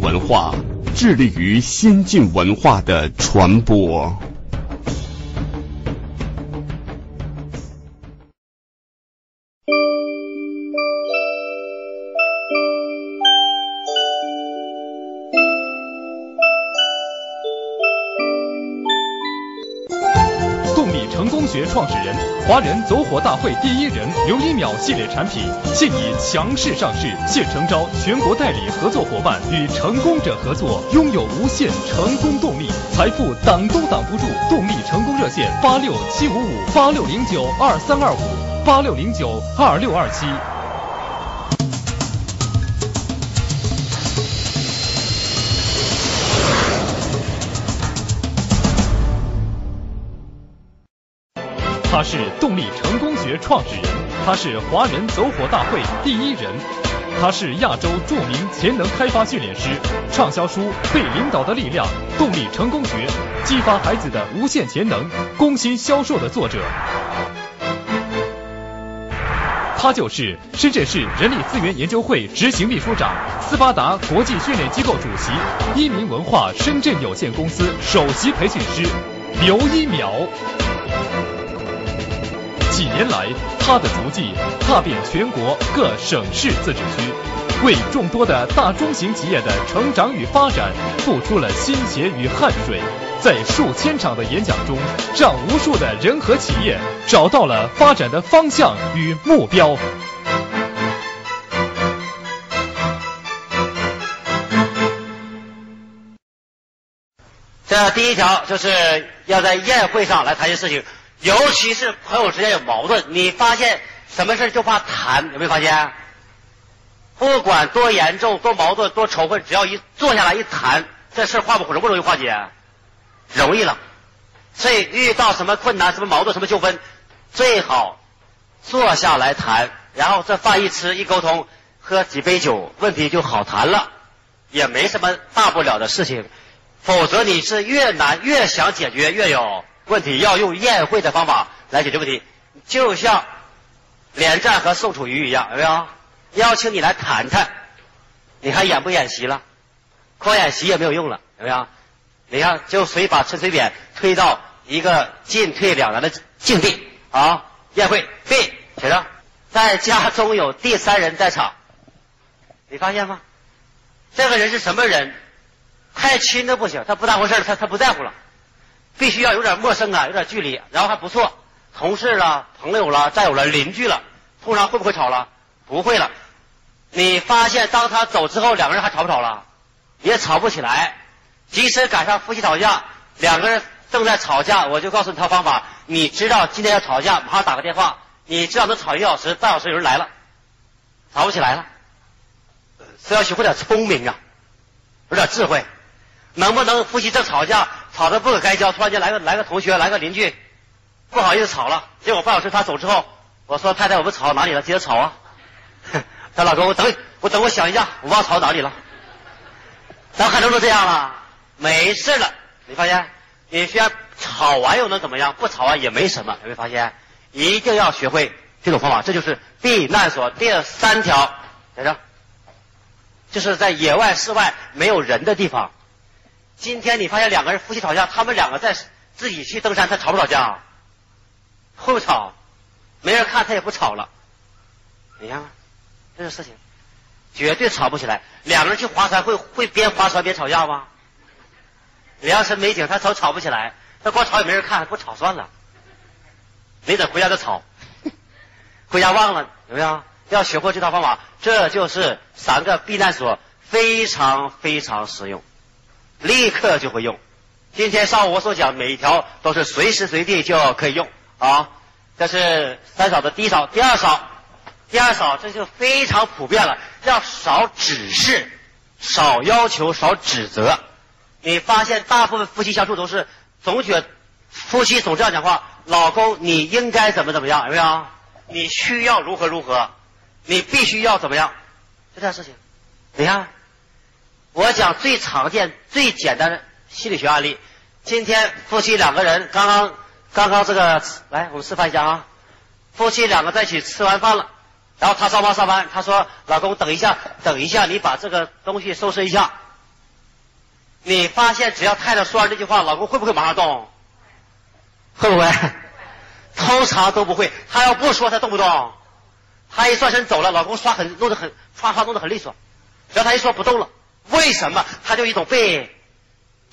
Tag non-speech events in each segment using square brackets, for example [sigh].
文化致力于先进文化的传播。创始人、华人走火大会第一人刘一淼系列产品现已强势上市，现诚招全国代理合作伙伴与成功者合作，拥有无限成功动力，财富挡都挡不住。动力成功热线：八六七五五八六零九二三二五八六零九二六二七。他是动力成功学创始人，他是华人走火大会第一人，他是亚洲著名潜能开发训练师，畅销书《被领导的力量》《动力成功学》，激发孩子的无限潜能，攻心销售的作者。他就是深圳市人力资源研究会执行秘书长，斯巴达国际训练机构主席，一鸣文化深圳有限公司首席培训师刘一淼。几年来，他的足迹踏遍全国各省市自治区，为众多的大中型企业的成长与发展付出了心血与汗水，在数千场的演讲中，让无数的人和企业找到了发展的方向与目标。这第一条就是要在宴会上来谈些事情。尤其是朋友之间有矛盾，你发现什么事就怕谈，有没有发现？不管多严重、多矛盾、多仇恨，只要一坐下来一谈，这事化不容不容易化解？容易了。所以遇到什么困难、什么矛盾、什么纠纷，最好坐下来谈，然后这饭一吃一沟通，喝几杯酒，问题就好谈了，也没什么大不了的事情。否则你是越难越想解决越有。问题要用宴会的方法来解决问题，就像连战和宋楚瑜一样，有没有？邀请你来谈谈，你还演不演习了？光演习也没有用了，有没有？你看，就随把陈水扁推到一个进退两难的境地啊！宴会 B 写上，在家中有第三人在场，你发现吗？这个人是什么人？太亲的不行，他不当回事他他不在乎了。必须要有点陌生啊，有点距离，然后还不错，同事了、朋友了、战友了、邻居了，通常会不会吵了？不会了。你发现当他走之后，两个人还吵不吵了？也吵不起来。即使赶上夫妻吵架，两个人正在吵架，我就告诉你套方法。你知道今天要吵架，马上打个电话。你知道能吵一个小时，半小时有人来了，吵不起来了。是要学会点聪明啊，有点智慧。能不能夫妻正吵架？吵得不可开交，突然间来个来个同学，来个邻居，不好意思吵了。结果半小时他走之后，我说太太，我们吵到哪里了？接着吵啊！[laughs] 他老公，我等我等我想一下，我忘吵到哪里了。咱很多都这样了，没事了。你发现，你虽然吵完又能怎么样？不吵完也没什么。有没有发现？一定要学会这种方法，这就是避难所第三条，在这，就是在野外室外没有人的地方。今天你发现两个人夫妻吵架，他们两个在自己去登山，他吵不吵架？会不吵？没人看他也不吵了。你看，这个事情绝对吵不起来。两个人去划船，会会边划船边吵架吗？良辰美景，他吵吵不起来。他光吵也没人看，不吵算了。没等回家就吵，[laughs] 回家忘了有没有？要学会这套方法，这就是三个避难所，非常非常实用。立刻就会用。今天上午我所讲每一条都是随时随地就可以用啊。这是三少的第一少，第二少，第二少这就非常普遍了，要少指示，少要求，少指责。你发现大部分夫妻相处都是总觉夫妻总这样讲话：老公你应该怎么怎么样，有没有？你需要如何如何？你必须要怎么样？就这样事情，你看。我讲最常见、最简单的心理学案例。今天夫妻两个人刚刚刚刚这个来，我们示范一下啊。夫妻两个在一起吃完饭了，然后他上班上班，他说：“老公，等一下，等一下，你把这个东西收拾一下。”你发现只要太太说完这句话，老公会不会马上动？会不会？通常都不会。他要不说，他动不动？他一转身走了，老公刷很弄得很刷刷弄得很利索。只要他一说不动了，为什么？他就一种被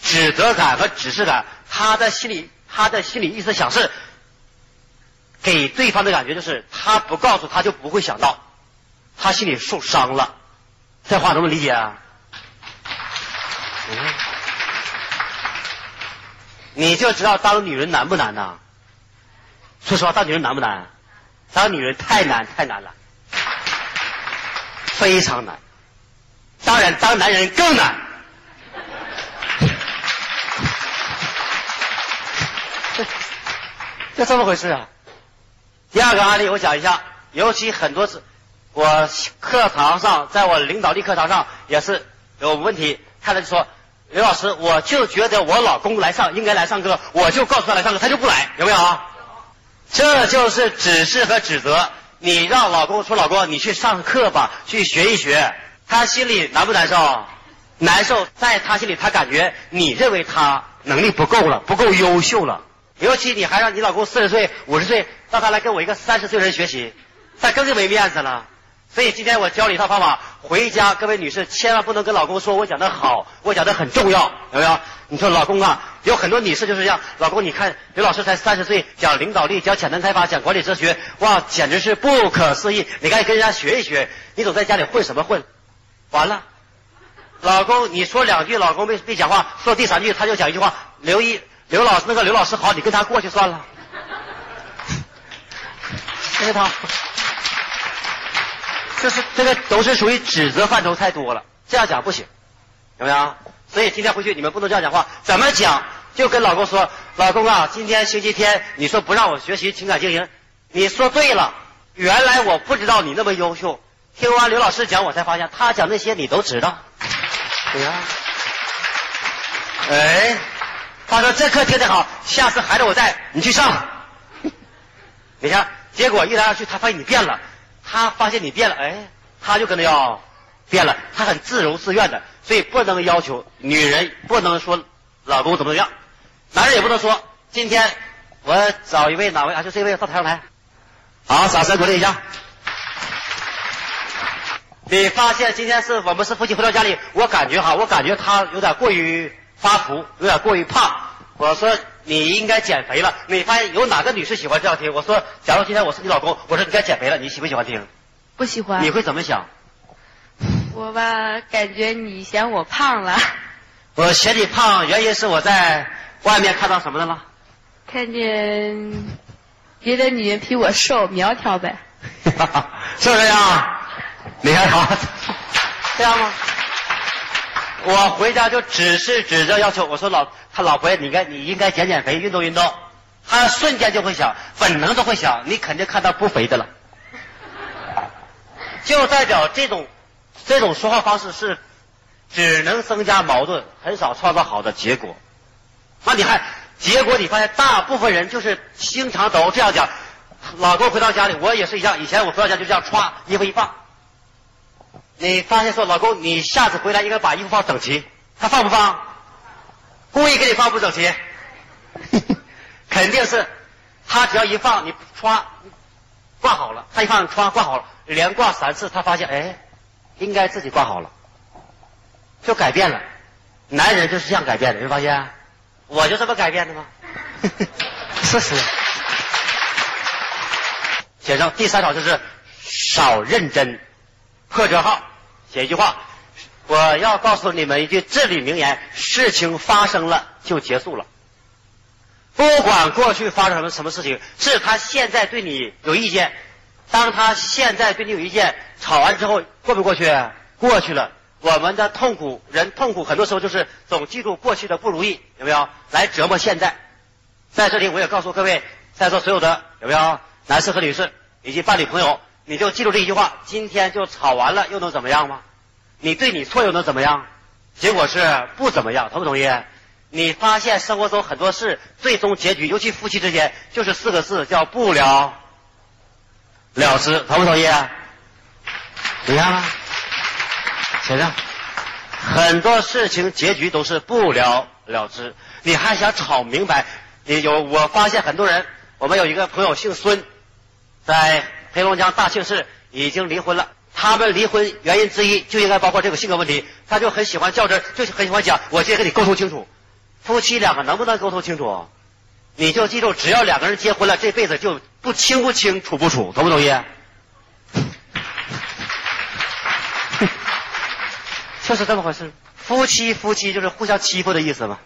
指责感和指示感。他的心里，他的心里意思想是给对方的感觉就是他不告诉他就不会想到，他心里受伤了。这话能不能理解啊？你就知道当女人难不难呐？说实话，当女人难不难？当女人太难太难了，非常难。当然，当男人更难。就 [laughs] 这么回事啊。第二个案例我讲一下，尤其很多次，我课堂上，在我领导力课堂上也是有问题，太太就说。刘老师，我就觉得我老公来上应该来上课，我就告诉他来上课，他就不来，有没有啊？这就是指示和指责。你让老公说：“老公，你去上课吧，去学一学。”他心里难不难受？难受，在他心里，他感觉你认为他能力不够了，不够优秀了。尤其你还让你老公四十岁、五十岁，让他来跟我一个三十岁的人学习，那更是没面子了。所以今天我教你一套方法，回家各位女士千万不能跟老公说我讲的好，我讲的很重要，有没有？你说老公啊，有很多女士就是这样，老公你看刘老师才三十岁，讲领导力，讲潜能开发，讲管理哲学，哇，简直是不可思议！你赶紧跟人家学一学，你总在家里混什么混？完了，老公你说两句，老公没没讲话，说第三句他就讲一句话，刘一刘老师那个刘老师好，你跟他过去算了，[laughs] 这套。这是这个都是属于指责范畴太多了，这样讲不行，有没有？所以今天回去你们不能这样讲话，怎么讲？就跟老公说，老公啊，今天星期天，你说不让我学习情感经营，你说对了，原来我不知道你那么优秀，听完刘老师讲，我才发现他讲那些你都知道，对呀。哎，他说这课听得好，下次孩子我在你去上，你看，结果一来二去，他发现你变了。他发现你变了，哎，他就跟着要变了。他很自由自愿的，所以不能要求女人不能说老公怎么怎么样，男人也不能说今天我找一位哪位啊？就这位到台上来，好，掌声鼓励一下。你发现今天是我们是夫妻回到家里，我感觉哈，我感觉他有点过于发福，有点过于胖。我说。你应该减肥了。你发现有哪个女士喜欢这样听？我说，假如今天我是你老公，我说你该减肥了，你喜不喜欢听？不喜欢。你会怎么想？我吧，感觉你嫌我胖了。[laughs] 我嫌你胖，原因是我在外面看到什么的了？看见别的女人比我瘦苗条呗。[laughs] 是不是呀？[laughs] 你看好，这样吗？我回家就只是指着要求，我说老他老婆，你该你应该减减肥，运动运动。他瞬间就会想，本能都会想，你肯定看到不肥的了，[laughs] 就代表这种这种说话方式是只能增加矛盾，很少创造好的结果。那你看结果，你发现大部分人就是经常都这样讲。老公回到家里，我也是一样，以前我回到家就这样歘衣服一放。你发现说，老公，你下次回来应该把衣服放整齐。他放不放？故意给你放不整齐，肯定是他只要一放，你歘挂好了。他一放歘挂好了，连挂三次，他发现哎，应该自己挂好了，就改变了。男人就是这样改变的，没发现？我就这么改变的吗？[laughs] 事实。写上第三条就是少认真，破折号。写一句话，我要告诉你们一句至理名言：事情发生了就结束了。不管过去发生什么什么事情，是他现在对你有意见，当他现在对你有意见，吵完之后过不过去？过去了。我们的痛苦，人痛苦很多时候就是总记住过去的不如意，有没有？来折磨现在。在这里，我也告诉各位在座所有的有没有男士和女士以及伴侣朋友。你就记住这一句话：今天就吵完了，又能怎么样吗？你对你错又能怎么样？结果是不怎么样，同不同意？你发现生活中很多事最终结局，尤其夫妻之间，就是四个字，叫不了了之，同不同意？你看吧，写上，很多事情结局都是不了了之，你还想吵明白？你有我发现很多人，我们有一个朋友姓孙，在黑龙江大庆市已经离婚了。他们离婚原因之一就应该包括这个性格问题，他就很喜欢较真，就很喜欢讲，我今天跟你沟通清楚，夫妻两个能不能沟通清楚？你就记住，只要两个人结婚了，这辈子就不清不清，处不处，同不同意？[laughs] 就是这么回事。夫妻夫妻就是互相欺负的意思嘛。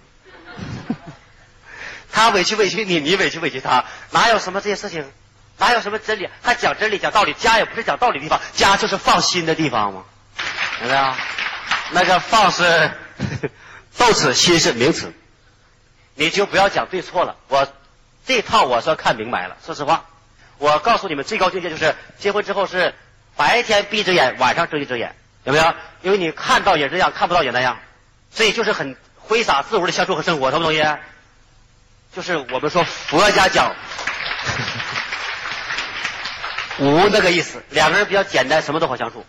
[laughs] 他委屈委屈你，你委屈委屈他，哪有什么这些事情？哪有什么真理？还讲真理讲道理？家也不是讲道理的地方，家就是放心的地方吗？有没有？那个放是动词，心是名词。你就不要讲对错了。我这套我算看明白了。说实话，我告诉你们，最高境界就是结婚之后是白天闭着眼，晚上睁一只眼，有没有？因为你看到也这样，看不到也那样，所以就是很挥洒自如的相处和生活，同不同意？就是我们说佛家讲。无那个意思，两个人比较简单，什么都好相处。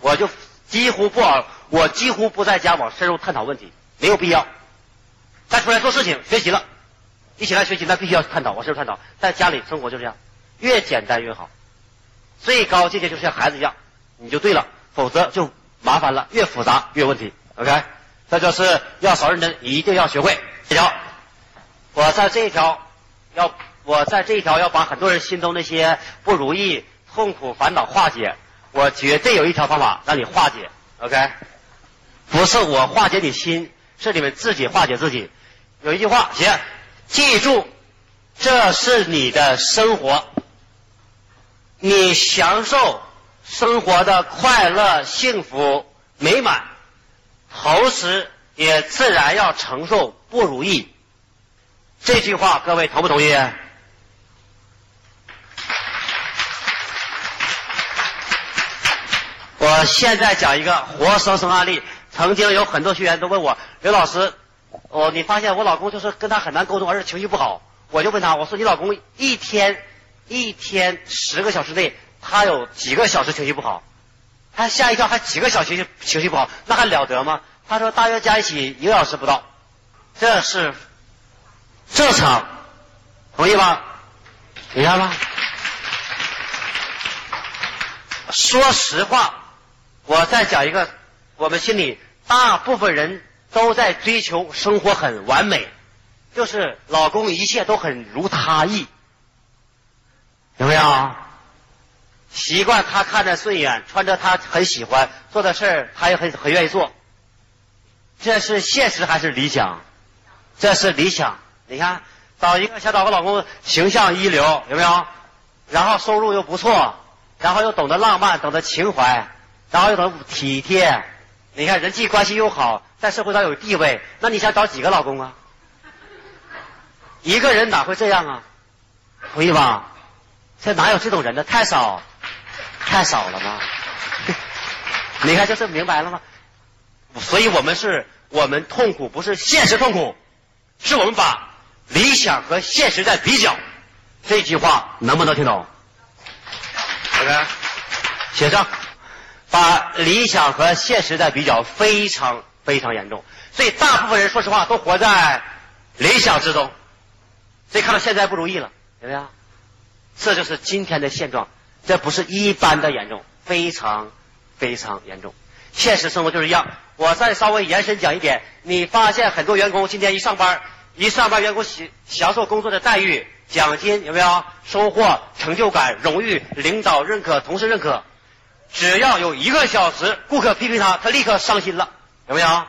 我就几乎不往，我几乎不在家往深入探讨问题，没有必要。再出来做事情、学习了，一起来学习，那必须要探讨，往深入探讨。在家里生活就这样，越简单越好。最高境界就是像孩子一样，你就对了，否则就麻烦了，越复杂越问题。OK，这就是要少认真，一定要学会这条。我在这一条要。我在这一条要把很多人心中那些不如意、痛苦、烦恼化解。我绝对有一条方法让你化解，OK？不是我化解你心，是你们自己化解自己。有一句话写，记住，这是你的生活，你享受生活的快乐、幸福、美满，同时也自然要承受不如意。这句话各位同不同意？我现在讲一个活生生案例。曾经有很多学员都问我，刘老师，哦，你发现我老公就是跟他很难沟通，而且情绪不好。我就问他，我说你老公一天一天十个小时内，他有几个小时情绪不好？他吓一跳，还几个小时情绪不好，那还了得吗？他说大约加一起一个小时不到，这是正常，同意吗？明白吗？说实话。我再讲一个，我们心里大部分人都在追求生活很完美，就是老公一切都很如他意，有没有？习惯他看着顺眼，穿着他很喜欢，做的事他也很很愿意做。这是现实还是理想？这是理想。你看，找一个想找个老公形象一流，有没有？然后收入又不错，然后又懂得浪漫，懂得情怀。然后又很体贴，你看人际关系又好，在社会上有地位，那你想找几个老公啊？一个人哪会这样啊？同意吧？这哪有这种人呢？太少，太少了吗？[laughs] 你看，就是明白了吗？所以我们是我们痛苦，不是现实痛苦，是我们把理想和现实在比较。这句话能不能听懂？OK，写上。把理想和现实在比较，非常非常严重。所以大部分人说实话都活在理想之中，所以看到现在不如意了，有没有？这就是今天的现状，这不是一般的严重，非常非常严重。现实生活就是一样。我再稍微延伸讲一点，你发现很多员工今天一上班，一上班员工享享受工作的待遇、奖金，有没有？收获、成就感、荣誉、领导认可、同事认可。只要有一个小时，顾客批评他，他立刻伤心了，有没有？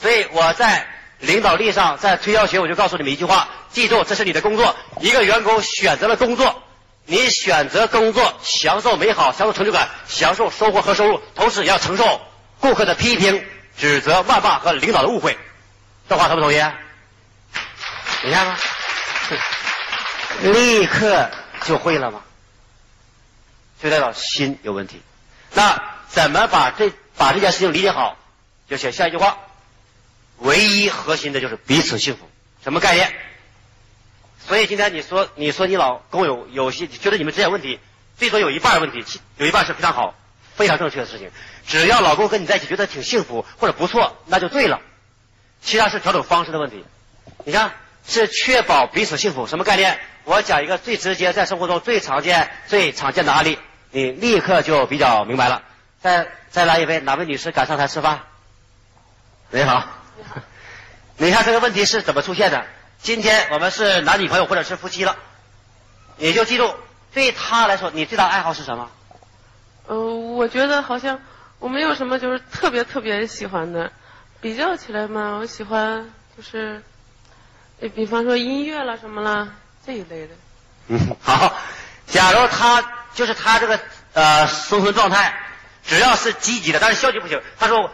所以我在领导力上，在推销学，我就告诉你们一句话：记住，这是你的工作。一个员工选择了工作，你选择工作，享受美好，享受成就感，享受收获和收入，同时也要承受顾客的批评、指责、谩骂和领导的误会。这话同不同意？你看吗？立刻就会了吗？就代表心有问题。那怎么把这把这件事情理解好？就写下一句话：唯一核心的就是彼此幸福。什么概念？所以今天你说你说你老公有有些觉得你们之间问题，最多有一半问题，有一半是非常好，非常正确的事情。只要老公跟你在一起觉得挺幸福或者不错，那就对了。其他是调整方式的问题。你看，是确保彼此幸福，什么概念？我讲一个最直接，在生活中最常见、最常见的案例，你立刻就比较明白了。再再来一位，哪位女士敢上台示范？你好。[laughs] 你看这个问题是怎么出现的？今天我们是男女朋友或者是夫妻了，你就记住，对他来说，你最大的爱好是什么？呃，我觉得好像我没有什么就是特别特别喜欢的。比较起来嘛，我喜欢就是，呃比方说音乐啦什么啦这一类的。嗯，好。假如他就是他这个呃生存状态，只要是积极的，但是消极不行。他说，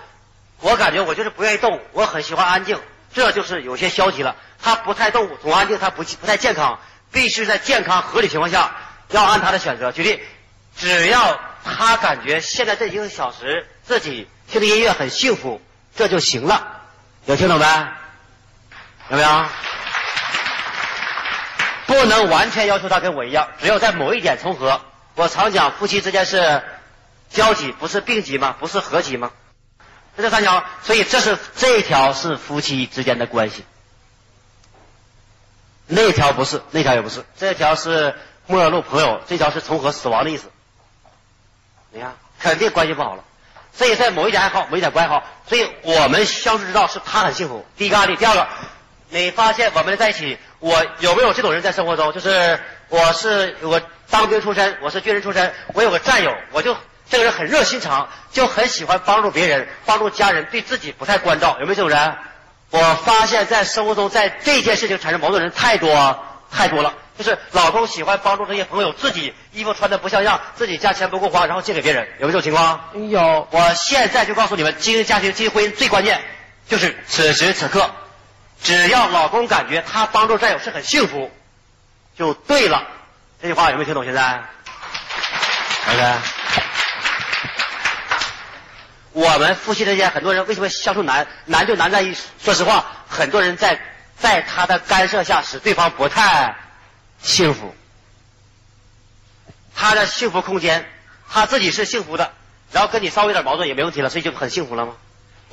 我感觉我就是不愿意动，我很喜欢安静，这就是有些消极了。他不太动，总安静，他不不太健康，必须在健康合理情况下，要按他的选择。举例，只要他感觉现在这一个小时自己听的音乐很幸福，这就行了。有听懂没？有没有？不能完全要求他跟我一样，只有在某一点重合。我常讲，夫妻之间是交集，不是并集吗？不是合集吗？这三条，所以这是这一条是夫妻之间的关系，那条不是，那条也不是，这条是陌路朋友，这条是重合死亡的意思。你看，肯定关系不好了。所以在某一点爱好，某一点不爱好，所以我们相处之道是他很幸福。第一个案例，第二个，你发现我们在一起，我有没有这种人在生活中？就是我是有个当兵出身，我是军人出身，我有个战友，我就这个人很热心肠，就很喜欢帮助别人，帮助家人，对自己不太关照，有没有这种人？我发现，在生活中，在这件事情产生矛盾的人太多太多了。就是老公喜欢帮助这些朋友，自己衣服穿的不像样，自己家钱不够花，然后借给别人，有没有这种情况？有。我现在就告诉你们，经营家庭、经营婚姻最关键就是此时此刻，只要老公感觉他帮助战友是很幸福，就对了。这句话有没有听懂？现在儿子。我们夫妻之间，很多人为什么相处难？难就难在于，说实话，很多人在在他的干涉下，使对方不太幸福。他的幸福空间，他自己是幸福的，然后跟你稍微有点矛盾也没问题了，所以就很幸福了吗？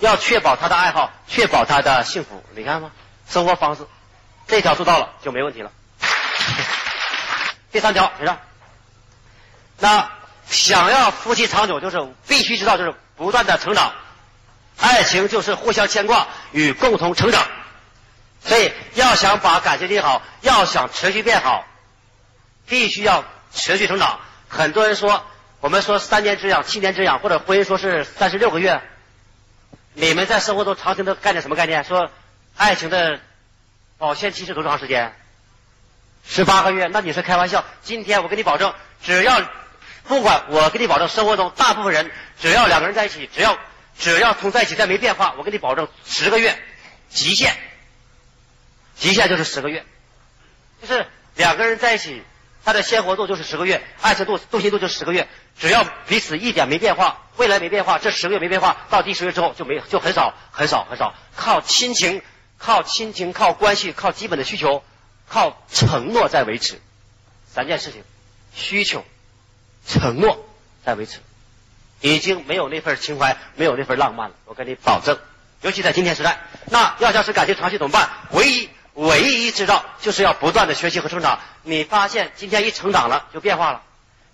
要确保他的爱好，确保他的幸福，你看吗？生活方式这条做到了就没问题了。[laughs] 第三条，谁让？那想要夫妻长久，就是必须知道，就是不断的成长，爱情就是互相牵挂与共同成长。所以要想把感情变好，要想持续变好，必须要持续成长。很多人说，我们说三年之痒、七年之痒，或者婚姻说是三十六个月。你们在生活中常听的概念什么概念？说爱情的保鲜期是多长时间？十八个月？那你是开玩笑。今天我跟你保证，只要不管我跟你保证，生活中大部分人只要两个人在一起，只要只要从在一起再没变化，我跟你保证十个月极限。极限就是十个月，就是两个人在一起，他的鲜活度就是十个月，爱情度、动心度就是十个月。只要彼此一点没变化，未来没变化，这十个月没变化，到第十个月之后就没就很少很少很少，靠亲情、靠亲情、靠关系、靠基本的需求、靠承诺在维持。三件事情：需求、承诺在维持，已经没有那份情怀，没有那份浪漫了。我跟你保证，尤其在今天时代，那要想使感情长期怎么办？唯一唯一之道就是要不断的学习和成长。你发现今天一成长了，就变化了。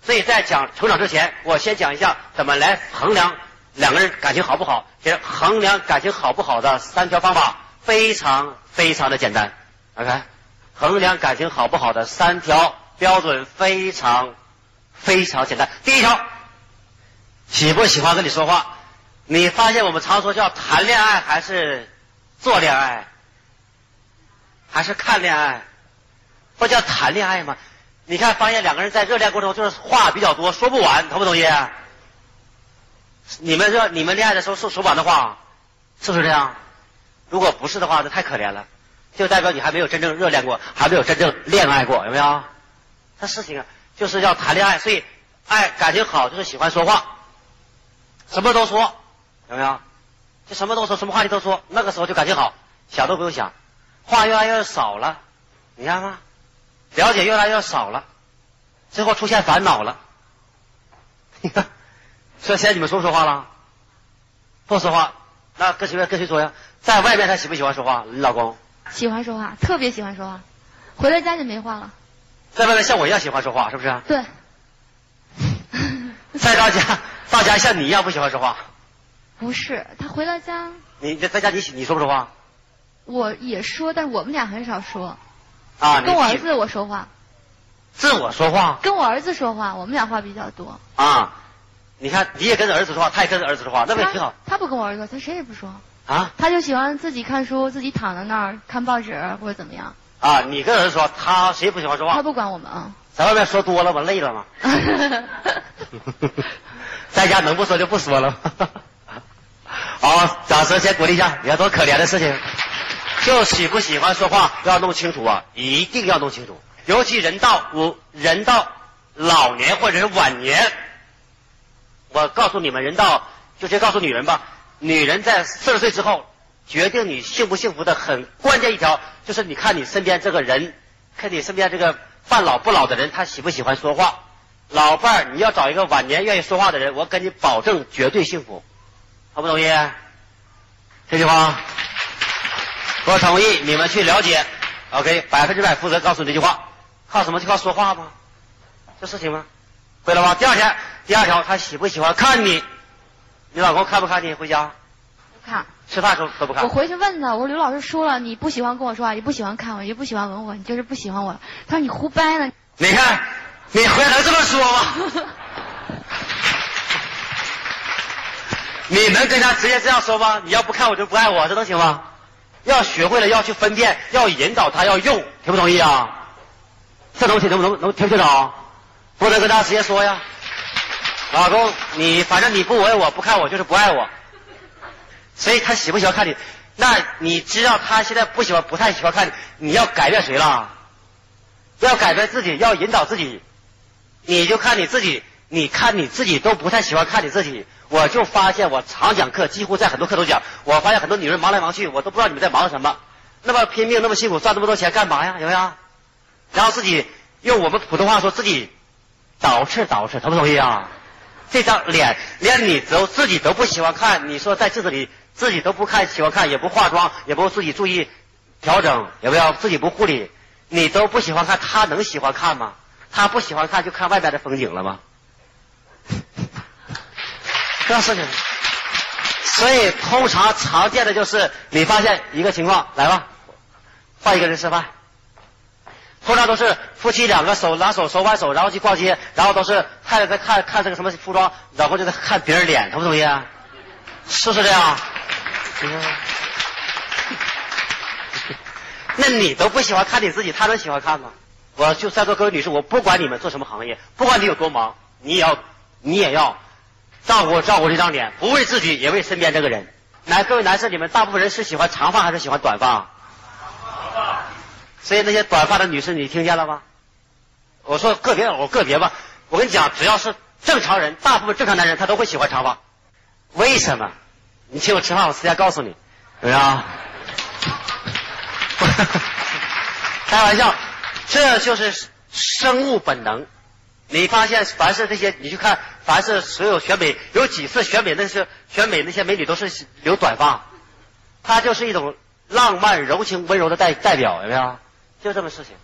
所以在讲成长之前，我先讲一下怎么来衡量两个人感情好不好。其实衡量感情好不好的三条方法非常非常的简单。OK，衡量感情好不好的三条标准非常非常简单。第一条，喜不喜欢跟你说话？你发现我们常说叫谈恋爱还是做恋爱，还是看恋爱？不叫谈恋爱吗？你看，发现两个人在热恋过程中就是话比较多，说不完，同不同意？你们热你们恋爱的时候说说不完的话，是不是这样？如果不是的话，那太可怜了，就代表你还没有真正热恋过，还没有真正恋爱过，有没有？这事情啊，就是要谈恋爱，所以爱感情好就是喜欢说话，什么都说，有没有？就什么都说，什么话题都说，那个时候就感情好，想都不用想，话越来越少了，你看吗？了解越来越少了，最后出现烦恼了。所以现在你们说不说话了？不说话，那跟谁跟谁说呀？在外面他喜不喜欢说话？你老公喜欢说话，特别喜欢说话，回了家就没话了。在外面像我一样喜欢说话，是不是？对，[laughs] 在到家，到家像你一样不喜欢说话。不是他回到家，你在在家你喜你说不说话？我也说，但是我们俩很少说。啊，跟我儿子我说话，自我说话跟我儿子说话，我们俩话比较多。啊。你看，你也跟着儿子说话，他也跟着儿子说话，那不也挺好他他不跟我儿子说，他谁也不说，啊？他就喜欢自己看书，自己躺在那儿看报纸或者怎么样，啊，你跟儿子说，他谁也不喜欢说话？他不管我们啊。在外面说多了吧？累了吗？[laughs] 在家能不说就不说了。[laughs] 好，掌声先鼓励一下，你看多可怜的事情。就喜不喜欢说话要弄清楚啊，一定要弄清楚。尤其人到我人到老年或者是晚年，我告诉你们，人到就先告诉女人吧，女人在四十岁之后，决定你幸不幸福的很关键一条，就是你看你身边这个人，看你身边这个半老不老的人，他喜不喜欢说话。老伴儿，你要找一个晚年愿意说话的人，我跟你保证绝对幸福，同不同意？这句话，我同意，你们去了解，OK，百分之百负责告诉你这句话，靠什么？就靠说话吗？这事情吗？会了吗？第二天，第二条，他喜不喜欢看你？你老公看不看你回家？不看，吃饭时候都不看我。回去问他，我说刘老师说了，你不喜欢跟我说话，也不喜欢看我，也不喜欢吻我，你就是不喜欢我。他说你胡掰呢。你看，你回来能这么说吗？[laughs] 你能跟他直接这样说吗？你要不看我就不爱我，这能行吗？要学会了要去分辨，要引导他要用，同不同意啊？这东西能不能能听清楚？不能跟他直接说呀。老公，你反正你不吻我不看我就是不爱我，所以他喜不喜欢看你？那你知道他现在不喜欢不太喜欢看你，你要改变谁了？要改变自己，要引导自己。你就看你自己，你看你自己都不太喜欢看你自己。我就发现，我常讲课，几乎在很多课都讲，我发现很多女人忙来忙去，我都不知道你们在忙什么，那么拼命，那么辛苦，赚那么多钱干嘛呀？有没有？然后自己用我们普通话说自己捯饬捯饬，同不同意啊？这张脸连你都自己都不喜欢看，你说在镜子里自己都不看喜欢看，也不化妆，也不自己注意调整，有没有？自己不护理，你都不喜欢看，他能喜欢看吗？他不喜欢看，就看外边的风景了吗？这样事情。所以通常常见的就是你发现一个情况，来吧，换一个人吃饭。通常都是夫妻两个手拉手手挽手，然后去逛街，然后都是太太在看看这个什么服装，然后就在看别人脸，同不同意啊？是不是这样？那你都不喜欢看你自己，他能喜欢看吗？我就在座各位女士，我不管你们做什么行业，不管你有多忙，你也要你也要照顾照顾这张脸，不为自己，也为身边这个人。来，各位男士，你们大部分人是喜欢长发还是喜欢短发？所以那些短发的女士，你听见了吗？我说个别，我个别吧。我跟你讲，只要是正常人，大部分正常男人他都会喜欢长发。为什么？你请我吃饭，我私下告诉你，怎么样？[laughs] 开玩笑，这就是生物本能。你发现，凡是这些，你去看，凡是所有选美，有几次选美那些选美那些美女都是留短发，她就是一种浪漫、柔情、温柔的代代表，有没有？就这么事情，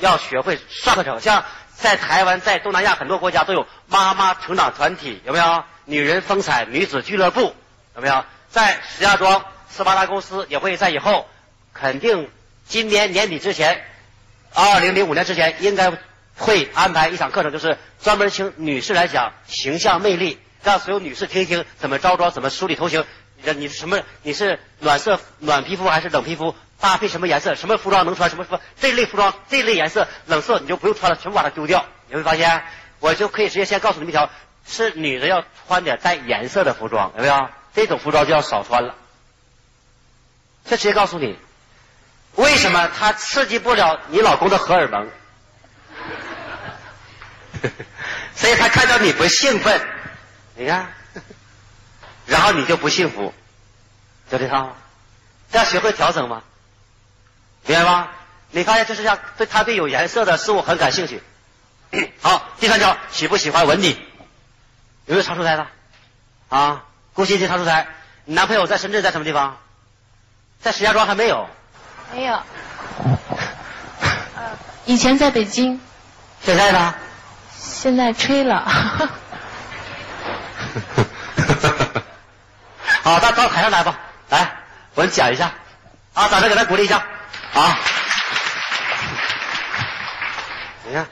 要学会上课程。像在台湾、在东南亚很多国家都有妈妈成长团体，有没有？女人风采女子俱乐部，有没有？在石家庄斯巴达公司也会在以后，肯定今年年底之前，二零零五年之前应该会安排一场课程，就是专门请女士来讲形象魅力，让所有女士听一听怎么着装，怎么梳理头型。你你是什么？你是暖色暖皮肤还是冷皮肤？搭配什么颜色？什么服装能穿？什么服？这类服装这类颜色冷色你就不用穿了，全部把它丢掉。你会发现，我就可以直接先告诉你们一条：是女的要穿点带颜色的服装，有没有？这种服装就要少穿了。这直接告诉你，为什么它刺激不了你老公的荷尔蒙？[laughs] 所以他看到你不兴奋，你看，然后你就不幸福，就这套，这样学会调整吗？明白吗？你发现就是让对他对有颜色的事物很感兴趣。[clears throat] 好，第三条，喜不喜欢吻你？有没有常出来的？啊，顾欣欣常出差。你男朋友在深圳，在什么地方？在石家庄还没有。没有。以前在北京，现在呢？现在吹了。[laughs] 好，到到台上来吧，来，我讲一下，啊，掌声给他鼓励一下，啊，你看，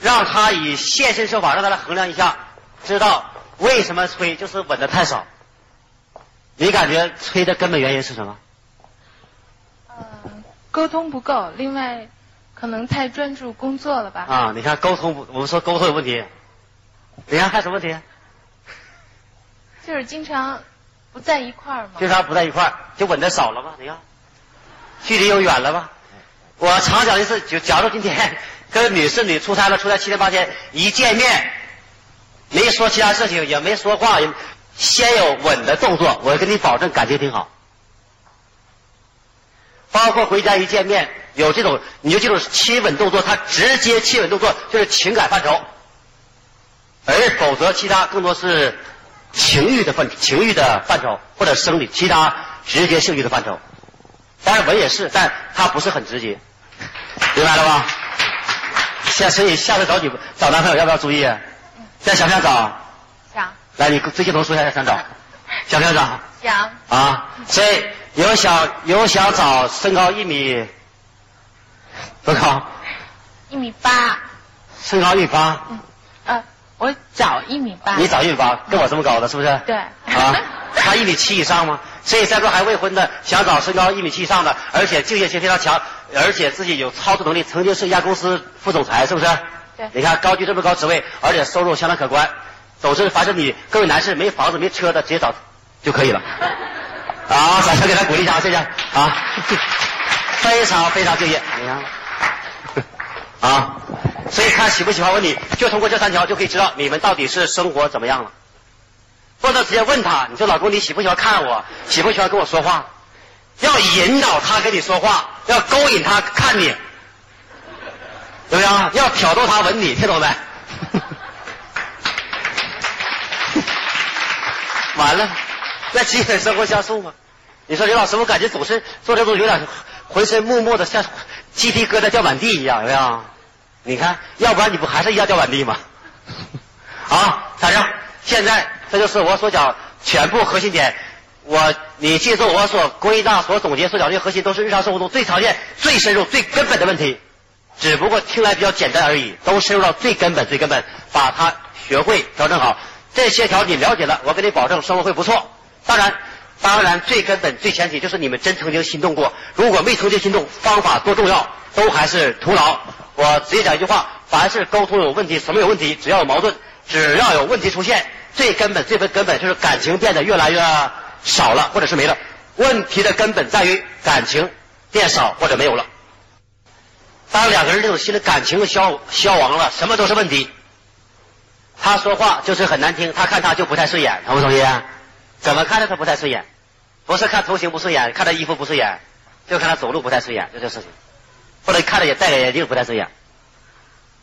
让他以现身说法，让他来衡量一下，知道为什么吹就是稳的太少。你感觉吹的根本原因是什么？呃，沟通不够，另外可能太专注工作了吧。啊，你看沟通不，我们说沟通有问题，你看还有什么问题？就是经常不在一块儿嘛。经常不在一块儿，就吻的少了吧？你看，距离又远了吧？我常讲的是，就假如今天 [laughs] 跟女士女出差了，出差七天八天，一见面没说其他事情，也没说话，也先有吻的动作，我跟你保证感情挺好。包括回家一见面有这种，你就记住亲吻动作，他直接亲吻动作就是情感范畴，而否则其他更多是。情欲的范情欲的范畴，或者生理其他直接性欲的范畴，当然吻也是，但它不是很直接，明白了吧？下所以下次找女找男朋友要不要注意？现在想不想找？想。来，你最近头说一下想找，想不想找？想。啊，所以有想有想找身高一米多高？一米八。身高一米八。嗯。呃。我找一米八，你找一米八，跟我这么高的，是不是？对。啊，他一米七以上吗？所以在座还未婚的，想找身高一米七以上的，而且敬业心非常强，而且自己有操作能力，曾经是一家公司副总裁，是不是？对。你看高居这么高职位，而且收入相当可观。总之，凡是你各位男士没房子没车的，直接找就可以了。[laughs] 啊，掌声给他鼓励一下，谢谢啊。非常非常敬业，你看。啊，所以他喜不喜欢问你，就通过这三条就可以知道你们到底是生活怎么样了。或者直接问他，你说老公你喜不喜欢看我，喜不喜欢跟我说话？要引导他跟你说话，要勾引他看你，怎么样？要挑逗他吻你，听懂没？[laughs] 完了，那基本生活像素吗？你说刘老师，我感觉总是做这东西有点浑身木木的，像鸡皮疙瘩掉满地一样，有没有？你看，要不然你不还是一样掉满地吗？[laughs] 啊，咋着？现在这就是我所讲全部核心点。我你记住，我所归纳、所总结、所讲这些核心，都是日常生活中最常见、最深入、最根本的问题。只不过听来比较简单而已，都深入到最根本、最根本，把它学会调整好。这些条你了解了，我给你保证生活会不错。当然，当然最根本、最前提就是你们真曾经心动过。如果没曾经心动，方法多重要，都还是徒劳。我直接讲一句话：凡是沟通有问题，什么有问题？只要有矛盾，只要有问题出现，最根本、最根根本就是感情变得越来越少了，或者是没了。问题的根本在于感情变少或者没有了。当两个人这种新的感情消消亡了，什么都是问题。他说话就是很难听，他看他就不太顺眼，同不同意？怎么看着他不太顺眼？不是看头型不顺眼，看他衣服不顺眼，就看他走路不太顺眼，就这事情。或者看着也戴个眼镜不太顺眼，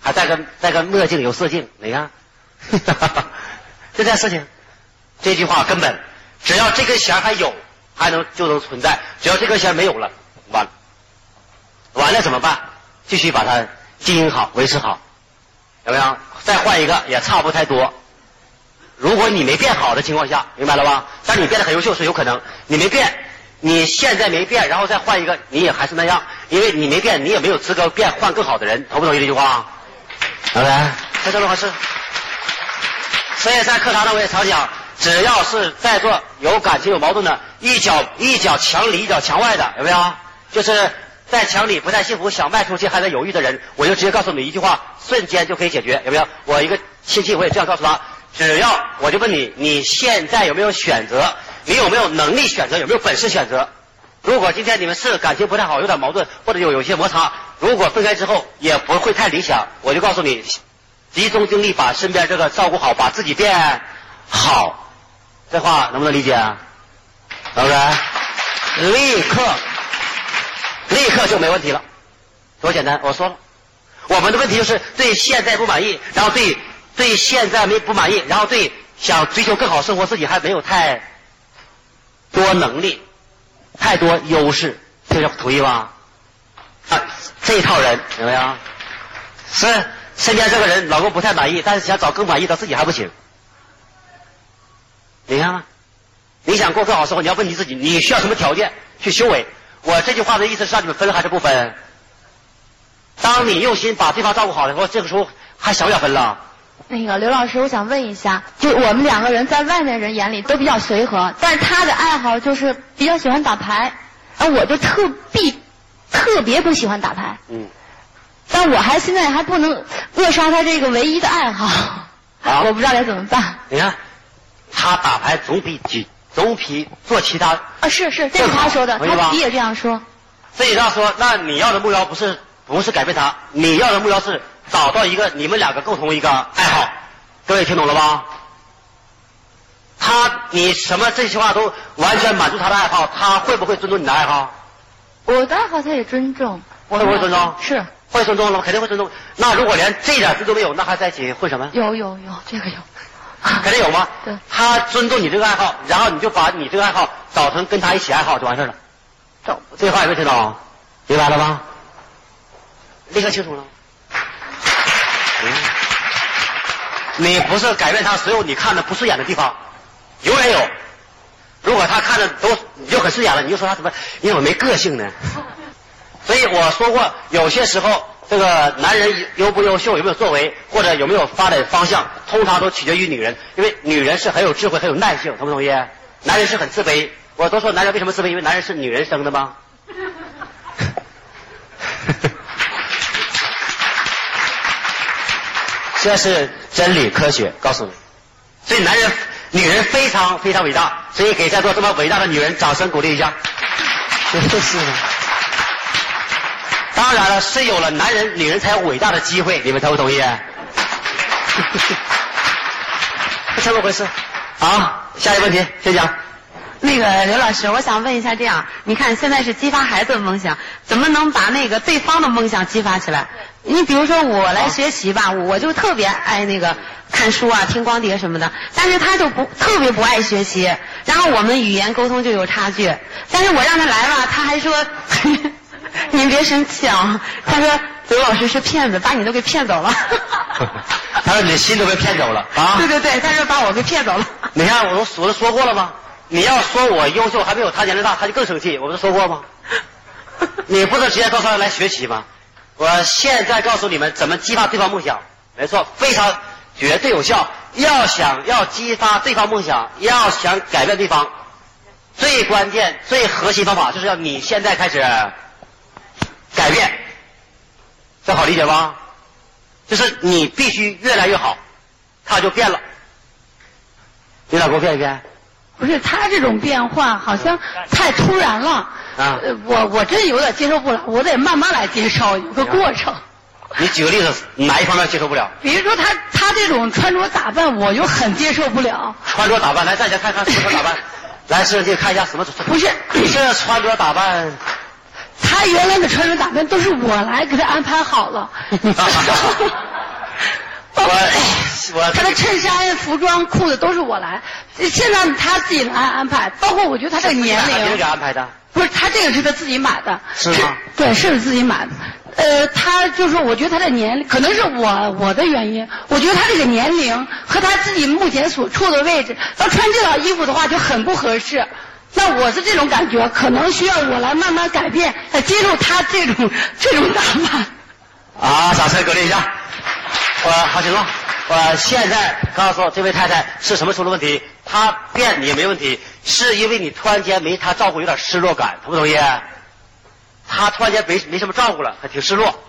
还戴个戴个墨镜有色镜，你看，哈哈就这事情。这句话根本，只要这根弦还有，还能就能存在；只要这根弦没有了，完了，完了怎么办？继续把它经营好，维持好，有没有？再换一个也差不太多。如果你没变好的情况下，明白了吧？但你变得很优秀是有可能，你没变。你现在没变，然后再换一个，你也还是那样，因为你没变，你也没有资格变换更好的人，同不同意这句话？好来，就这么回事。所以在课堂上我也常讲，只要是在座有感情有矛盾的，一脚一脚墙里一脚墙外的，有没有？就是在墙里不太幸福，想迈出去还在犹豫的人，我就直接告诉你一句话，瞬间就可以解决，有没有？我一个亲戚我也这样告诉他，只要我就问你，你现在有没有选择？你有没有能力选择？有没有本事选择？如果今天你们是感情不太好，有点矛盾，或者有有些摩擦，如果分开之后也不会太理想，我就告诉你，集中精力把身边这个照顾好，把自己变好。这话能不能理解？啊？能不能，立刻，立刻就没问题了，多简单！我说了，我们的问题就是对现在不满意，然后对对现在没不满意，然后对。想追求更好生活，自己还没有太多能力、太多优势，这个同意吧？啊，这一套人有没有？是身边这个人，老公不太满意，但是想找更满意的，自己还不行。你看吗？你想过更好生活，你要问你自己，你需要什么条件去修为？我这句话的意思是让你们分还是不分？当你用心把对方照顾好的时候，这个时候还想不想分了？那个刘老师，我想问一下，就我们两个人在外面人眼里都比较随和，但是他的爱好就是比较喜欢打牌，而我就特必特别不喜欢打牌。嗯。但我还现在还不能扼杀他这个唯一的爱好，好我不知道该怎么办。你看，他打牌总比举总比做其他啊，是是，这是他说的，他自己也这样说。这也这样说，那你要的目标不是不是改变他，你要的目标是找到一个你们两个共同一个爱好。各位听懂了吧？他你什么这些话都完全满足他的爱好，他会不会尊重你的爱好？我的爱好他也尊重，我会不会尊重？是会尊重了吗？肯定会尊重。那如果连这点尊重没有，那还在一起混什么？有有有，这个有。肯定有吗？[laughs] 对。他尊重你这个爱好，然后你就把你这个爱好找成跟他一起爱好就完事了。找这话有没有听懂？明白了吗？立刻清楚了。嗯。你不是改变他所有你看的不顺眼的地方，永远有。如果他看的都你就很顺眼了，你就说他怎么你怎么没个性呢？[laughs] 所以我说过，有些时候这个男人优不优秀，有没有作为，或者有没有发展方向，通常都取决于女人，因为女人是很有智慧、很有耐性，同不同意？男人是很自卑。我都说男人为什么自卑？因为男人是女人生的吗？这是真理科学，告诉你。所以男人、女人非常非常伟大，所以给在座这么伟大的女人掌声鼓励一下。真是的。当然了，是有了男人，女人才有伟大的机会，你们同不同意？是这么回事。好，下一个问题，先讲。那个刘老师，我想问一下，这样，你看现在是激发孩子的梦想，怎么能把那个对方的梦想激发起来？你比如说我来学习吧，我就特别爱那个看书啊、听光碟什么的，但是他就不特别不爱学习，然后我们语言沟通就有差距。但是我让他来吧，他还说，[laughs] 您别生气啊，他说刘老师是骗子，把你都给骗走了。[laughs] 他说你的心都被骗走了啊？对对对，他说把我给骗走了。你看，我都我都说过了吗？你要说我优秀还没有他年龄大，他就更生气。我不是说过吗？[laughs] 你不能直接告诉他来学习吗？我现在告诉你们怎么激发对方梦想。没错，非常绝对有效。要想要激发对方梦想，要想改变对方，最关键、最核心方法就是要你现在开始改变。这好理解吧？就是你必须越来越好，他就变了。你老公变一变？不是他这种变化好像太突然了，啊，我我真有点接受不了，我得慢慢来接受，有个过程。你举个例子，哪一方面接受不了？比如说他他这种穿着打扮，我就很接受不了。穿着打扮，来大家看看什么打扮，[laughs] 来摄像机看一下什么。不是，这穿着打扮，他原来的穿着打扮都是我来给他安排好了。[laughs] [laughs] 我我他的衬衫、服装、裤子都是我来，现在他自己来安排，包括我觉得他这个年龄，安排的，不是他这个是他自己买的，是吗？对，是自己买的。呃，他就是我觉得他的年龄，可能是我我的原因，我觉得他这个年龄和他自己目前所处的位置，要穿这套衣服的话就很不合适。那我是这种感觉，可能需要我来慢慢改变，来接受他这种这种打扮。啊，掌声鼓励一下。我好行了，我现在告诉这位太太是什么出了问题？她变你也没问题，是因为你突然间没她照顾，有点失落感，同不同意？她突然间没没什么照顾了，还挺失落。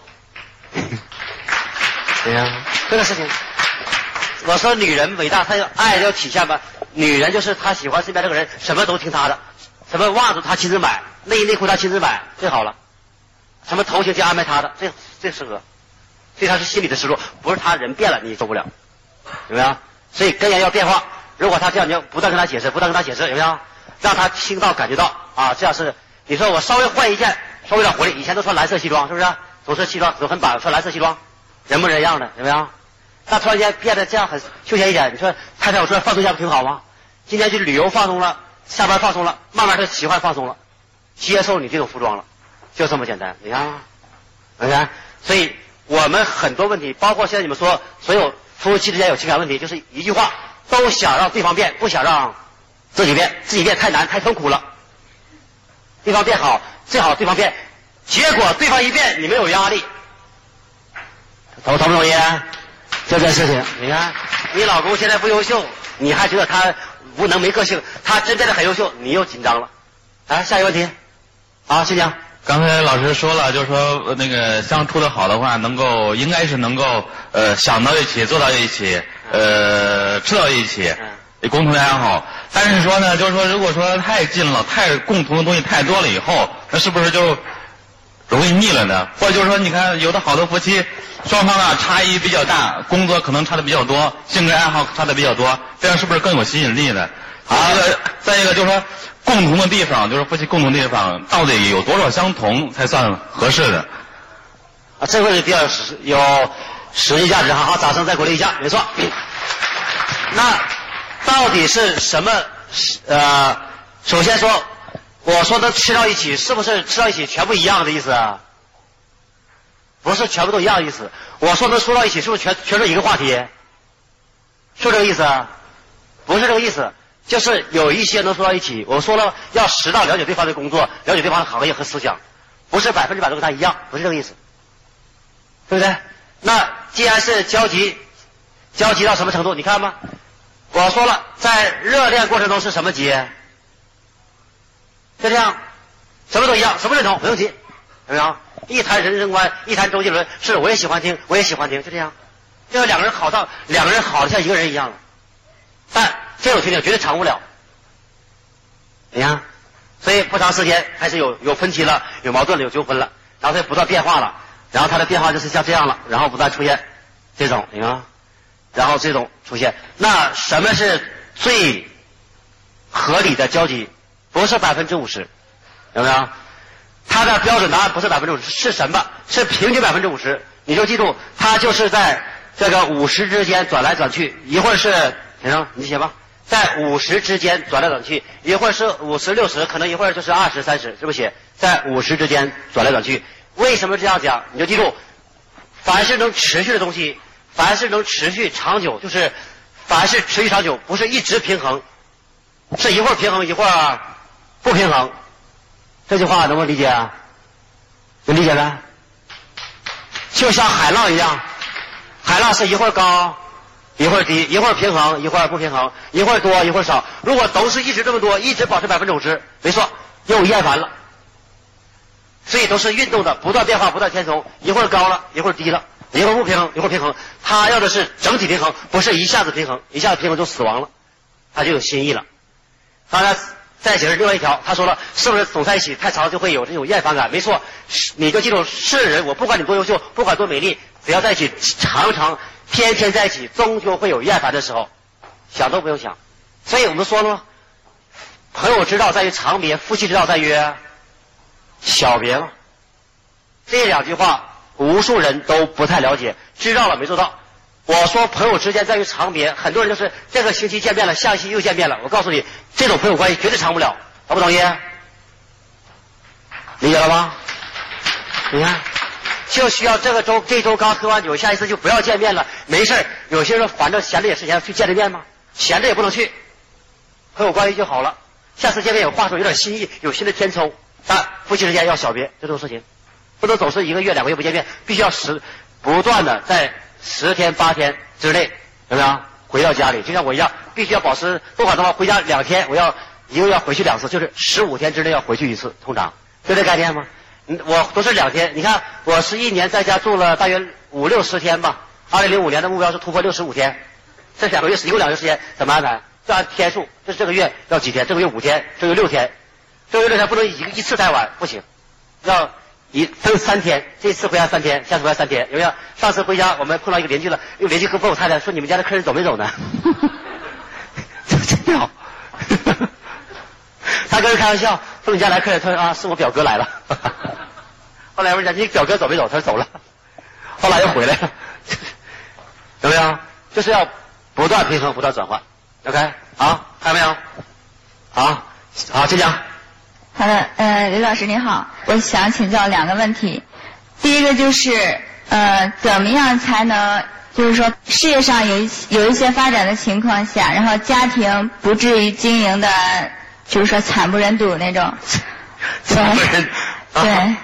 [laughs] 对呀，这个事情，我说女人伟大，她要爱要体现吧。女人就是她喜欢身边这个人，什么都听她的，什么袜子她亲自买，内衣内裤她亲自买，最好了。什么头型就安排她的，最最适合。对他是心理的失落，不是他人变了你受不了，有没有？所以根源要变化。如果他这样，你要不断跟他解释，不断跟他解释，有没有？让他听到感觉到啊，这样是你说我稍微换一件，稍微有点活力。以前都穿蓝色西装，是不是？总是西装，总很板，穿蓝色西装，人不人样的，有没有？他突然间变得这样很休闲一点，你说太太，我出来放松一下不挺好吗？今天去旅游放松了，下班放松了，慢慢的喜欢放松了，接受你这种服装了，就这么简单。你看？你看，所以我们很多问题，包括现在你们说所有夫妻之间有情感问题，就是一句话，都想让对方变，不想让自己变，自己变太难太痛苦了。对方变好，最好对方变，结果对方一变，你没有压力，同同不同意？这件事情，你看，你老公现在不优秀，你还觉得他无能没个性，他真变得很优秀，你又紧张了。啊，下一个问题，啊，新疆。刚才老师说了，就是说呃那个相处的好的话，能够应该是能够呃想到一起，做到一起，呃吃到一起，有共同的爱好。但是说呢，就是说如果说太近了，太共同的东西太多了以后，那是不是就容易腻了呢？或者就是说，你看有的好多夫妻，双方啊差异比较大，工作可能差的比较多，性格爱好差的比较多，这样是不是更有吸引力呢？好，再一个就是说。共同的地方就是夫妻共同的地方，到底有多少相同才算合适的？啊，这个比较有实际价值好，好，掌声再鼓励一下，没错。那到底是什么？呃，首先说，我说的吃到一起，是不是吃到一起全部一样的意思啊？不是全部都一样的意思。我说能说到一起，是不是全全是一个话题？是这个意思？啊？不是这个意思。就是有一些能说到一起，我说了要适当了解对方的工作，了解对方的行业和思想，不是百分之百都跟他一样，不是这个意思，对不对？那既然是交集，交集到什么程度？你看吗？我说了，在热恋过程中是什么集？就这样，什么都一样，什么认同不用急，有没有？一谈人生观，一谈周杰伦，是我也喜欢听，我也喜欢听，就这样，就两个人好到两个人好的像一个人一样了，但。这种情景绝对长不了，你看，所以不长时间开始有有分歧了，有矛盾了，有纠纷了，然后它不断变化了，然后它的变化就是像这样了，然后不断出现这种，你看，然后这种出现，那什么是最合理的交集？不是百分之五十，有没有？它的标准答案不是百分之五十，是什么？是平均百分之五十。你就记住，它就是在这个五十之间转来转去，一会儿是，先生，你写吧。在五十之间转来转去，一会儿是五十六十，可能一会儿就是二十三十，是不是？在五十之间转来转去，为什么这样讲？你就记住，凡是能持续的东西，凡是能持续长久，就是凡是持续长久，不是一直平衡，是一会儿平衡一会儿不平衡。这句话能不能理解啊？能理解呗？就像海浪一样，海浪是一会儿高。一会儿低，一会儿平衡，一会儿不平衡，一会儿多，一会儿少。如果都是一直这么多，一直保持百分之五十，没错，又厌烦了。所以都是运动的，不断变化，不断填充，一会儿高了，一会儿低了，一会儿不平衡，一会儿平衡。他要的是整体平衡，不是一下子平衡，一下子平衡就死亡了，他就有新意了。当然，再解释另外一条，他说了，是不是总在一起太长就会有这种厌烦感？没错，你就记住，是人，我不管你多优秀，不管多美丽，只要在一起常常。天天在一起，终究会有厌烦的时候，想都不用想。所以我们说了，朋友之道在于长别，夫妻之道在于小别嘛。这两句话，无数人都不太了解，知道了没做到。我说朋友之间在于长别，很多人就是这个星期见面了，下星期又见面了。我告诉你，这种朋友关系绝对长不了。同不同意？理解了吗？你看。就需要这个周这周刚喝完酒，下一次就不要见面了。没事有些人反正闲着也是闲，去见个面吗？闲着也不能去，朋友关系就好了。下次见面有话说，有点心意，有新的添充。但夫妻之间要小别，这种事情不能总是一个月两个月不见面，必须要时不断的在十天八天之内，有没有回到家里？就像我一样，必须要保持不管的话，回家两天，我要一个月回去两次，就是十五天之内要回去一次，通常就这概念吗？我都是两天，你看我是一年在家住了大约五六十天吧。二零零五年的目标是突破六十五天，这两个月是一共两个月时间怎么安排？就按天数，这是这个月要几天？这个月五天，这个月六天，这个月六天不能一个一次待完，不行，要一分三天。这次回家三天，下次回家三天，有没有？上次回家我们碰到一个邻居了，又邻居跟问我太太说：“你们家的客人走没走呢？” [laughs] 真好，他跟人开玩笑说：“你家来客人，他说啊，是我表哥来了。[laughs] ”后来问人家你表哥走没走？他说走了，后来又回来了，[laughs] 有没有？就是要不断平衡，不断转换。OK，好，看到没有？好，好，请讲。好的，呃，刘老师您好，我想请教两个问题。第一个就是，呃，怎么样才能，就是说事业上有一有一些发展的情况下，然后家庭不至于经营的，就是说惨不忍睹那种。惨不忍对。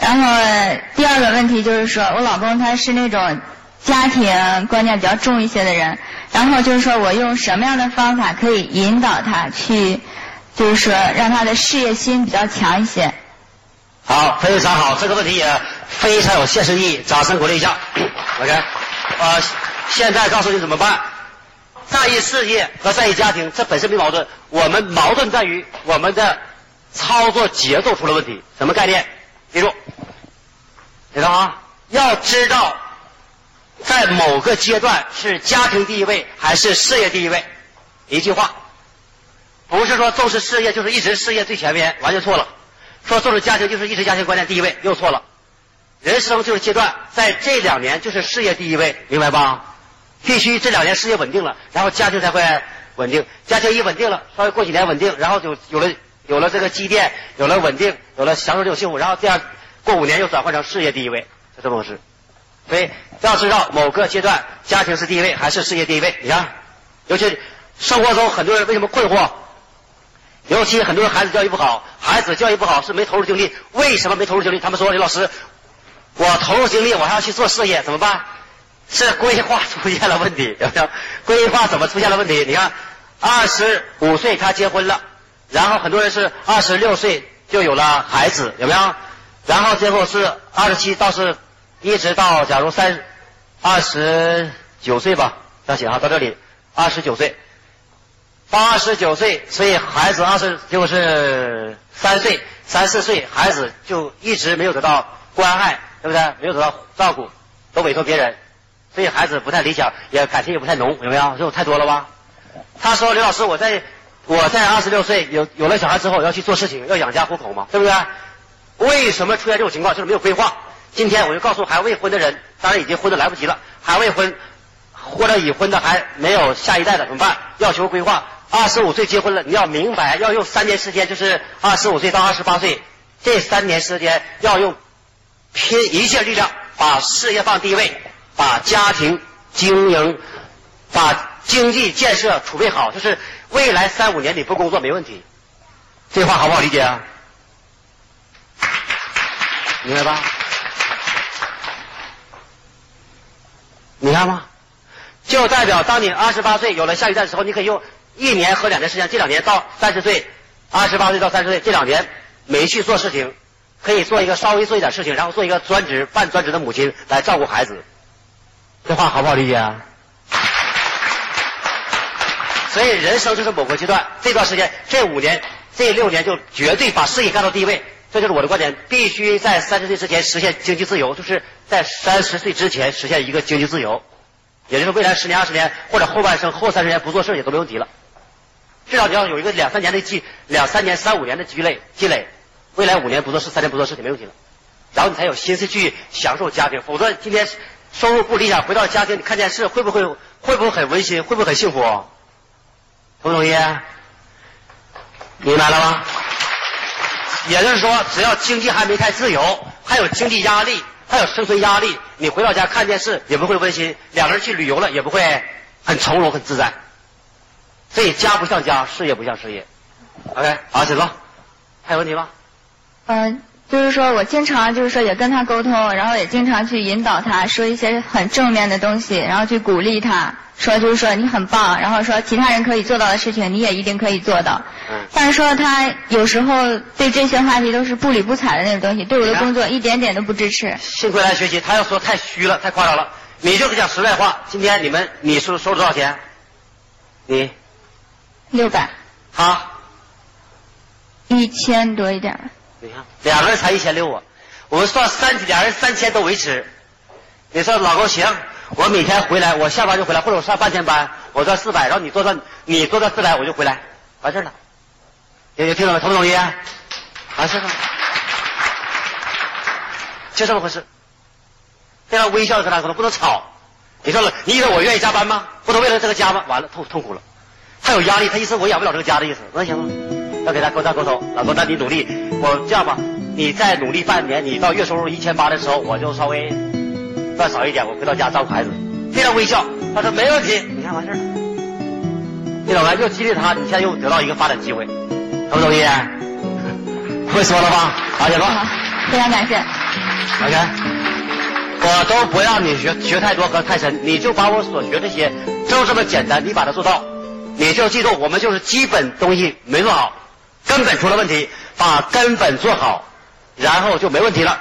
然后第二个问题就是说，我老公他是那种家庭观念比较重一些的人，然后就是说我用什么样的方法可以引导他去，就是说让他的事业心比较强一些。好，非常好，这个问题也非常有现实意义，掌声鼓励一下。[coughs] OK，呃，现在告诉你怎么办。在意事业和在意家庭，这本身没矛盾。我们矛盾在于我们的操作节奏出了问题。什么概念？记住，记住啊，要知道在某个阶段是家庭第一位还是事业第一位。一句话，不是说重视事业就是一直事业最前面，完全错了。说重视家庭就是一直家庭观念第一位，又错了。人生就是阶段，在这两年就是事业第一位，明白吧？必须这两年事业稳定了，然后家庭才会稳定。家庭一稳定了，稍微过几年稳定，然后就有了有了这个积淀，有了稳定，有了享受这种幸福，然后这样过五年又转换成事业第一位，就这么回事。所以要知道某个阶段家庭是第一位还是事业第一位。你看，尤其生活中很多人为什么困惑？尤其很多人孩子教育不好，孩子教育不好是没投入精力。为什么没投入精力？他们说李老师，我投入精力，我还要去做事业，怎么办？是规划出现了问题，[laughs] 有没有？规划怎么出现了问题？你看，二十五岁他结婚了，然后很多人是二十六岁就有了孩子，有没有？然后最后是二十七到是，一直到假如三二十九岁吧，这样写哈，到这里二十九岁。八十九岁，所以孩子二十就是三岁、三四岁，孩子就一直没有得到关爱，对不对？没有得到照顾，都委托别人，所以孩子不太理想，也感情也不太浓，有没有？这种太多了吧？他说：“刘老师，我在我在二十六岁有有了小孩之后，要去做事情，要养家糊口嘛，对不对？为什么出现这种情况？就是没有规划。今天我就告诉还未婚的人，当然已经婚的来不及了，还未婚或者已婚的还没有下一代的怎么办？要求规划。”二十五岁结婚了，你要明白，要用三年时间，就是二十五岁到二十八岁，这三年时间要用拼一切力量，把事业放第一位，把家庭经营，把经济建设储备好，就是未来三五年你不工作没问题。这话好不好理解啊？明白吧？你看吗？就代表当你二十八岁有了下一代的时候，你可以用。一年和两年时间，这两年到三十岁，二十八岁到三十岁这两年没去做事情，可以做一个稍微做一点事情，然后做一个专职、半专职的母亲来照顾孩子。这话好不好理解啊？所以人生就是某个阶段，这段时间这五年、这六年就绝对把事业干到第一位。这就是我的观点，必须在三十岁之前实现经济自由，就是在三十岁之前实现一个经济自由，也就是未来十年、二十年或者后半生、后三十年不做事也都没问题了。至少你要有一个两三年的积，两三年、三五年的积累积累，未来五年不做事，三年不做事情没问题了，然后你才有心思去享受家庭。否则今天收入不理想，回到家庭你看电视，会不会会不会很温馨？会不会很幸福？同不同意？明白了吗？也就是说，只要经济还没太自由，还有经济压力，还有生存压力，你回到家看电视也不会温馨，两个人去旅游了也不会很从容、很自在。所以家不像家，事业不像事业。OK，好，请坐。还有问题吗？嗯，就是说我经常就是说也跟他沟通，然后也经常去引导他说一些很正面的东西，然后去鼓励他，说就是说你很棒，然后说其他人可以做到的事情你也一定可以做到。嗯。但是说他有时候对这些话题都是不理不睬的那种东西，对我的工作一点点都不支持。幸亏来学习，他要说太虚了，太夸张了。你就是讲实在话。今天你们你收收多少钱？你？六百。好？一千多一点。你看，两个人才一千六啊！我们算三，两人三千都维持。你说老公行，我每天回来，我下班就回来，或者我上半天班，我赚四百，然后你多赚，你多赚四百，我就回来，完事了。有有听懂没？同不同意？完事了。就这么回事。这样微笑跟他沟通，不能吵。你说了，你以为我愿意加班吗？不能为了这个家吗？完了，痛痛苦了。他有压力，他意思我养不了这个家的意思，那行吗？要给他沟他沟通，老公，那你努力，我这样吧，你再努力半年，你到月收入一千八的时候，我就稍微赚少一点，我回到家照顾孩子，非常微笑。他说没问题，你看完事儿了。你懂吗？又激励他，你现在又得到一个发展机会，同不同意？[laughs] 会说了吧？好，行吧。非常感谢。OK，我都不让你学学太多和太深，你就把我所学这些，就这么简单，你把它做到，你就记住，我们就是基本东西没做好，根本出了问题，把根本做好，然后就没问题了。